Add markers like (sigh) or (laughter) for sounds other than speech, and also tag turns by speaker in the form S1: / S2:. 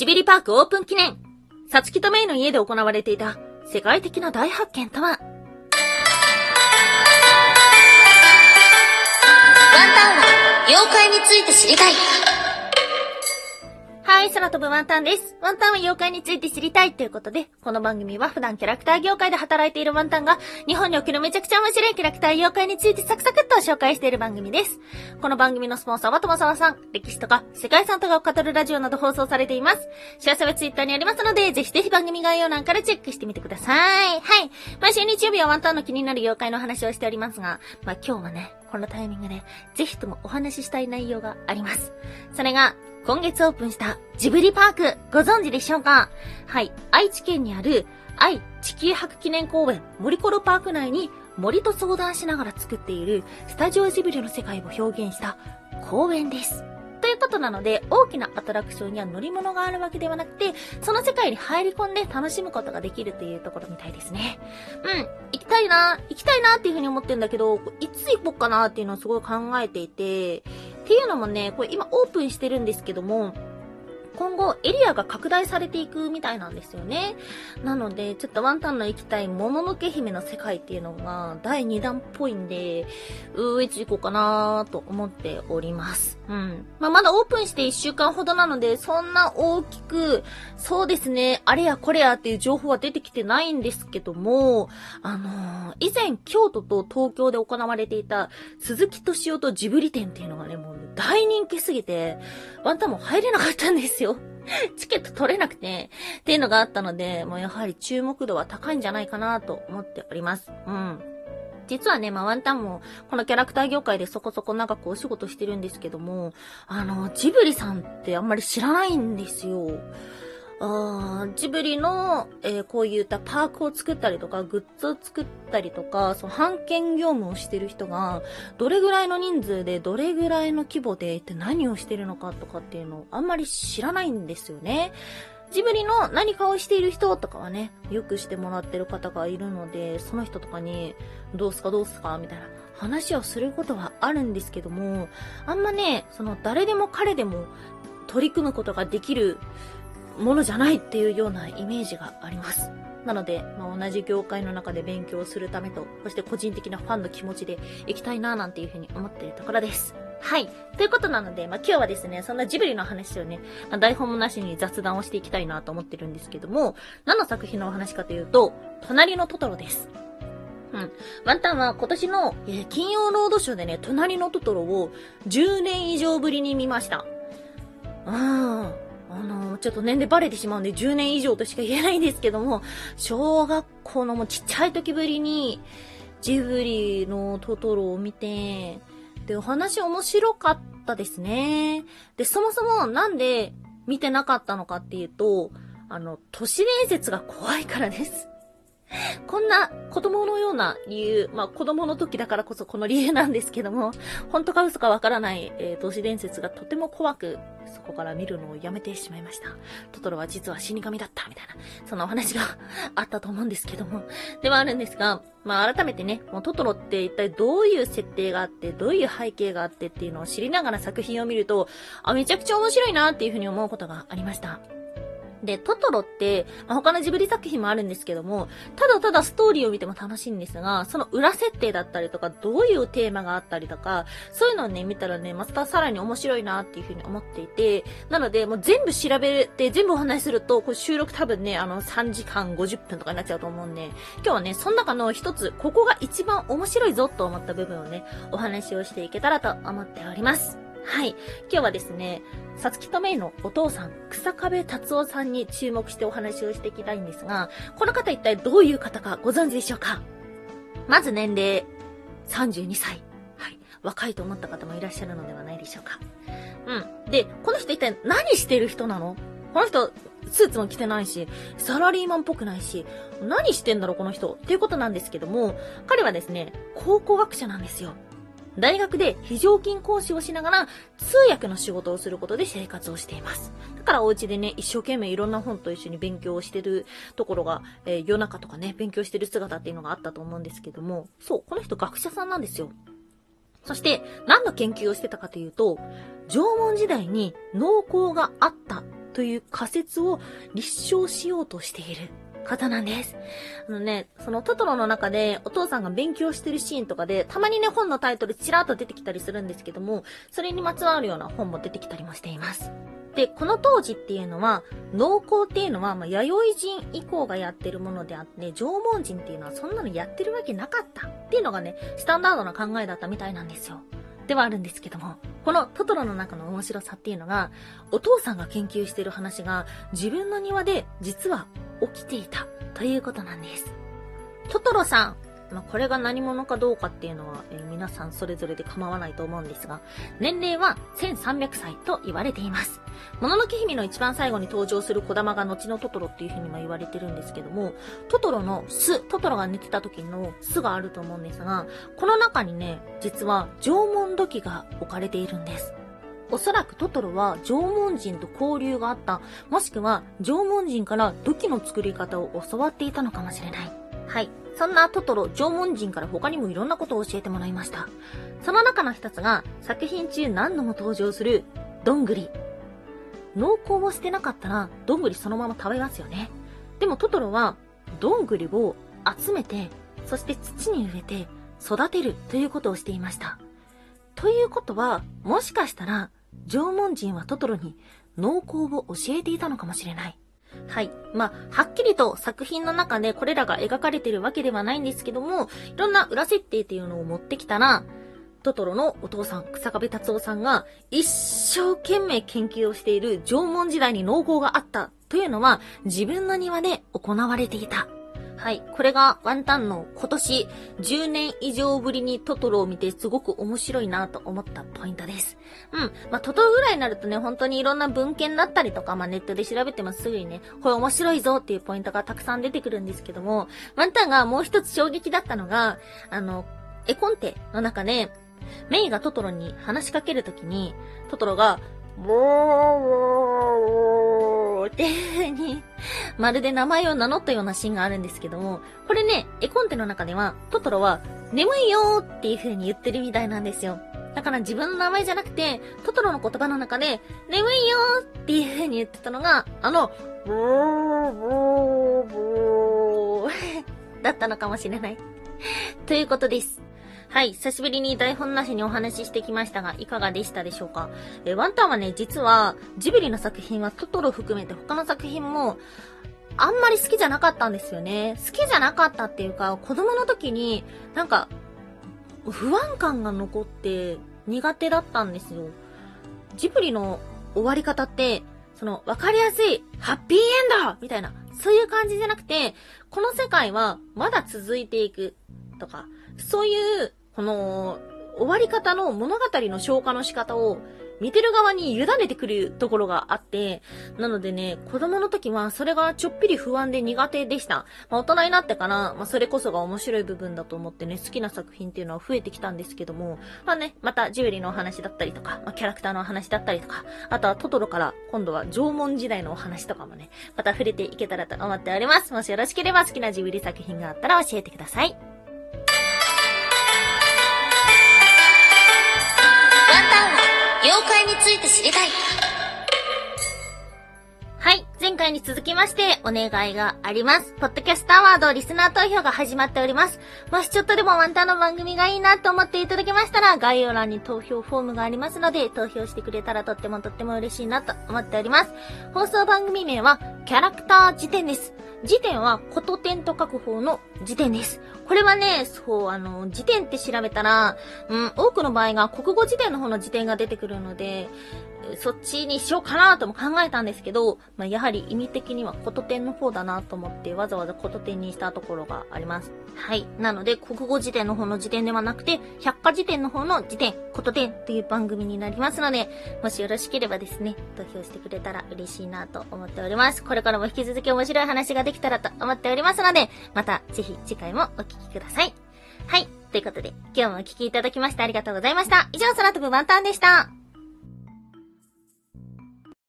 S1: ちびりパークオープン記念。サツキとメイの家で行われていた世界的な大発見とは？
S2: ワンタンは妖怪について知りたい。
S1: はい、空飛ぶワンタンです。ワンタンは妖怪について知りたいということで、この番組は普段キャラクター業界で働いているワンタンが、日本におけるめちゃくちゃ面白いキャラクター妖怪についてサクサクっと紹介している番組です。この番組のスポンサーは友沢さん、歴史とか世界遺産とかを語るラジオなど放送されています。詳細はツイッターにありますので、ぜひぜひ番組概要欄からチェックしてみてください。はい。毎週日曜日はワンタンの気になる妖怪の話をしておりますが、まあ今日はね、このタイミングで、ぜひともお話ししたい内容があります。それが、今月オープンしたジブリパーク、ご存知でしょうか？はい、愛知県にある愛地球博記念公園森コロパーク内に森と相談しながら作っているスタジオジブリの世界を表現した公園です。ということなので、大きなアトラクションや乗り物があるわけではなくて、その世界に入り込んで楽しむことができるというところみたいですね。うん、行きたいな、行きたいなっていうふうに思ってるんだけど、いつ行こうかなっていうのをすごい考えていて、っていうのもね、これ今オープンしてるんですけども、今後エリアが拡大されていくみたいなんですよね。なので、ちょっとワンタンの行きたいもののけ姫の世界っていうのが第2弾っぽいんで、うー、いつ行こうかなーと思っております。うん。まあ、まだオープンして1週間ほどなので、そんな大きく、そうですね、あれやこれやっていう情報は出てきてないんですけども、あのー以前京都と東京で行われていた鈴木敏夫とジブリ展っていうのがね、もう大人気すぎて、ワンタンも入れなかったんですよ。(laughs) チケット取れなくて、っていうのがあったので、もうやはり注目度は高いんじゃないかなと思っております。うん。実はね、まあ、ワンタンも、このキャラクター業界でそこそこ長くお仕事してるんですけども、あの、ジブリさんってあんまり知らないんですよ。ジブリの、えーこういったパークを作ったりとか、グッズを作ったりとか、その版権業務をしてる人が、どれぐらいの人数で、どれぐらいの規模で、一体何をしてるのかとかっていうのをあんまり知らないんですよね。ジブリの何かをしている人とかはね、よくしてもらってる方がいるので、その人とかに、どうすかどうすかみたいな話をすることはあるんですけども、あんまね、その誰でも彼でも取り組むことができるものじゃないっていうようなイメージがあります。なので、まあ、同じ業界の中で勉強するためと、そして個人的なファンの気持ちで行きたいななんていうふうに思っているところです。はい。ということなので、まあ、今日はですね、そんなジブリの話をね、まあ、台本もなしに雑談をしていきたいなと思ってるんですけども、何の作品のお話かというと、隣のトトロです。うん。ワンタンは今年の、えー金曜ロードショーでね、隣のトトロを10年以上ぶりに見ました。ああ。あの、ちょっと年齢バレてしまうんで10年以上としか言えないんですけども、小学校のもうちっちゃい時ぶりに、ジブリのトトロを見て、で、お話面白かったですね。で、そもそもなんで見てなかったのかっていうと、あの、都市伝説が怖いからです。こんな子供のような理由、まあ子供の時だからこそこの理由なんですけども、本当か嘘かわからない、えー都市伝説がとても怖く、そこから見るのをやめてしまいました。トトロは実は死神だった、みたいな、そんなお話が (laughs) あったと思うんですけども。ではあるんですが、まあ改めてね、もうトトロって一体どういう設定があって、どういう背景があってっていうのを知りながら作品を見ると、あ、めちゃくちゃ面白いなっていうふうに思うことがありました。で、トトロって、まあ、他のジブリ作品もあるんですけども、ただただストーリーを見ても楽しいんですが、その裏設定だったりとか、どういうテーマがあったりとか、そういうのをね、見たらね、またさらに面白いなっていうふうに思っていて、なので、もう全部調べて、全部お話しすると、これ収録多分ね、あの、3時間50分とかになっちゃうと思うんで、今日はね、その中の一つ、ここが一番面白いぞと思った部分をね、お話をしていけたらと思っております。はい。今日はですね、さつきとめいのお父さん、草壁達夫さんに注目してお話をしていきたいんですが、この方一体どういう方かご存知でしょうか？まず年齢、32歳。はい。若いと思った方もいらっしゃるのではないでしょうか。うん。で、この人一体何してる人なの？この人、スーツも着てないし、サラリーマンっぽくないし、何してんだろこの人っていうことなんですけども、彼はですね、考古学者なんですよ。大学で非常勤講師をしながら通訳の仕事をすることで生活をしています。だからお家でね、一生懸命いろんな本と一緒に勉強をしてるところが、えー夜中とかね、勉強してる姿っていうのがあったと思うんですけども、そう、この人学者さんなんですよ。そして、何の研究をしてたかというと、縄文時代に農耕があったという仮説を立証しようとしている方なんです。あのね、そのトトロの中でお父さんが勉強してるシーンとかで、たまにね、本のタイトルちらっと出てきたりするんですけども、それにまつわるような本も出てきたりもしています。で、この当時っていうのは、農耕っていうのは、まあ、弥生人以降がやってるものであって、縄文人っていうのはそんなのやってるわけなかったっていうのがね、スタンダードな考えだったみたいなんですよ。ではあるんですけども、このトトロの中の面白さっていうのが、お父さんが研究してる話が自分の庭で実は起きていたということなんです。トトロさん、まあ、これが何者かどうかっていうのは、えー皆さんそれぞれで構わないと思うんですが、年齢は1300歳と言われています。もののけ姫の一番最後に登場する小玉が後のトトロっていう風にも言われてるんですけども、トトロの巣、トトロが寝てた時の巣があると思うんですが、この中にね、実は縄文土器が置かれているんです。おそらくトトロは縄文人と交流があった、もしくは縄文人から土器の作り方を教わっていたのかもしれない。はい。そんなトトロ、縄文人から他にもいろんなことを教えてもらいました。その中の一つが、作品中何度も登場する、どんぐり。農耕をしてなかったら、どんぐりそのまま食べますよね。でもトトロは、どんぐりを集めて、そして土に植えて、育てるということをしていました。ということは、もしかしたら、縄文人はトトロに農耕を教えていたのかもしれない。はい。まあ、はっきりと作品の中でこれらが描かれてるわけではないんですけども、いろんな裏設定っていうのを持ってきたら、トトロのお父さん、草壁達夫さんが一生懸命研究をしている縄文時代に農耕があったというのは自分の庭で行われていた。はい。これがワンタンの今年10年以上ぶりにトトロを見てすごく面白いなと思ったポイントです。うん。まあ、トトロぐらいになるとね、本当にいろんな文献だったりとか、まあ、ネットで調べてもすぐにね、これ面白いぞっていうポイントがたくさん出てくるんですけども、ワンタンがもう一つ衝撃だったのが、あの、絵コンテの中で、メイがトトロに話しかけるときに、トトロが、ボーボーっていう風に、まるで名前を名乗ったようなシーンがあるんですけども、これね、絵コンテの中では、トトロは、眠いよーっていう風に言ってるみたいなんですよ。だから自分の名前じゃなくて、トトロの言葉の中で、眠いよーっていう風に言ってたのが、あの、ボーボーボー (laughs) だったのかもしれない。ということです。はい、久しぶりに台本なしにお話ししてきましたが、いかがでしたでしょうか？えワンタンはね、実は、ジブリの作品はトトロ含めて他の作品も、あんまり好きじゃなかったんですよね。好きじゃなかったっていうか、子供の時に、なんか、不安感が残って苦手だったんですよ。ジブリの終わり方って、その、わかりやすい、ハッピーエンドみたいな、そういう感じじゃなくて、この世界はまだ続いていくとか、そういう、この、終わり方の物語の消化の仕方を見てる側に委ねてくるところがあって、なのでね、子供の時はそれがちょっぴり不安で苦手でした。まあ、大人になってから、まあ、それこそが面白い部分だと思ってね、好きな作品っていうのは増えてきたんですけども、まあね、またジュエリーのお話だったりとか、まあ、キャラクターのお話だったりとか、あとはトトロから今度は縄文時代のお話とかもね、また触れていけたらと思っております。もしよろしければ好きなジブリ作品があったら教えてください。
S2: について知りたい。
S1: はい。前回に続きまして、お願いがあります。ポッドキャストアワードリスナー投票が始まっております。もしちょっとでもワンタンの番組がいいなと思っていただけましたら、概要欄に投票フォームがありますので、投票してくれたらとってもとっても嬉しいなと思っております。放送番組名は、キャラクター辞典です。辞典は、こと点と書く方の辞典です。これはね、そう、あの、辞典って調べたら、うん、多くの場合が国語辞典の方の辞典が出てくるので、そっちにしようかなとも考えたんですけど、まあ、やはり意味的にはこと点の方だなと思ってわざわざこと点にしたところがあります。はい。なので、国語辞典の方の辞典ではなくて、百科辞典の方の辞典、こと点という番組になりますので、もしよろしければですね、投票してくれたら嬉しいなと思っております。これからも引き続き面白い話ができたらと思っておりますので、またぜひ次回もお聞きください。はい。ということで、今日もお聴きいただきましてありがとうございました。以上、空飛ぶワンタンでした。